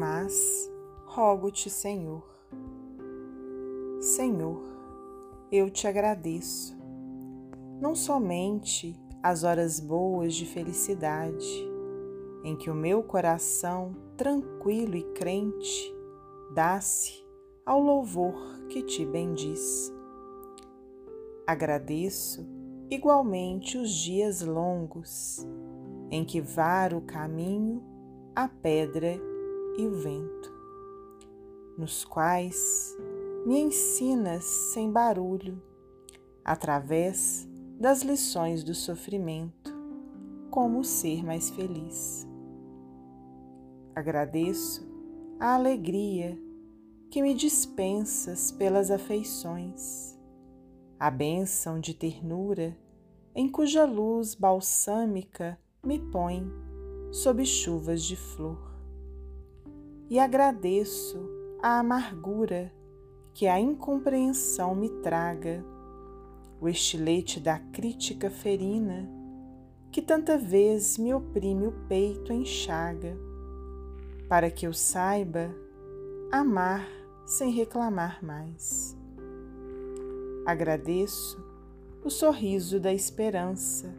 mas rogo-te, Senhor. Senhor, eu te agradeço, não somente as horas boas de felicidade, em que o meu coração, tranquilo e crente, dá-se ao louvor que te bendiz. Agradeço igualmente os dias longos, em que varo o caminho, a pedra e o vento, nos quais me ensinas sem barulho, através das lições do sofrimento, como ser mais feliz. Agradeço a alegria que me dispensas pelas afeições, a bênção de ternura em cuja luz balsâmica me põe sob chuvas de flor e agradeço a amargura que a incompreensão me traga, o estilete da crítica ferina que tanta vez me oprime o peito enxaga, para que eu saiba amar sem reclamar mais. Agradeço o sorriso da esperança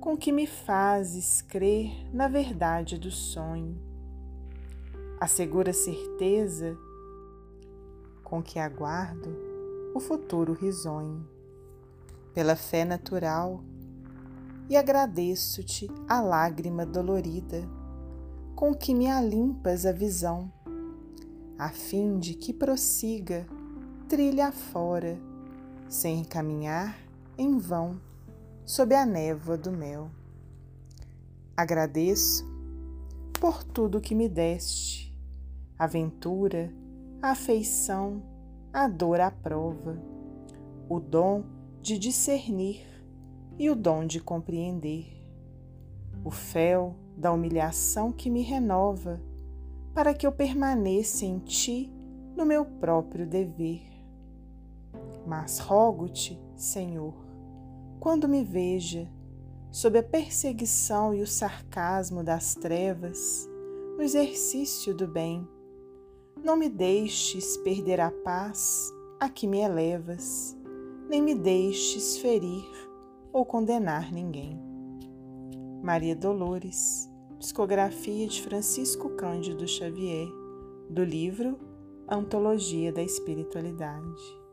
com que me fazes crer na verdade do sonho a segura certeza com que aguardo o futuro risonho, pela fé natural, e agradeço-te a lágrima dolorida com que me alimpas a visão, a fim de que prossiga trilha afora, sem caminhar em vão sob a névoa do mel. Agradeço por tudo que me deste a ventura, a afeição, a dor à prova, o dom de discernir e o dom de compreender, o fel da humilhação que me renova, para que eu permaneça em ti no meu próprio dever. Mas rogo-te, Senhor, quando me veja, sob a perseguição e o sarcasmo das trevas, no exercício do bem, não me deixes perder a paz a que me elevas, nem me deixes ferir ou condenar ninguém. Maria Dolores, psicografia de Francisco Cândido Xavier, do livro Antologia da Espiritualidade.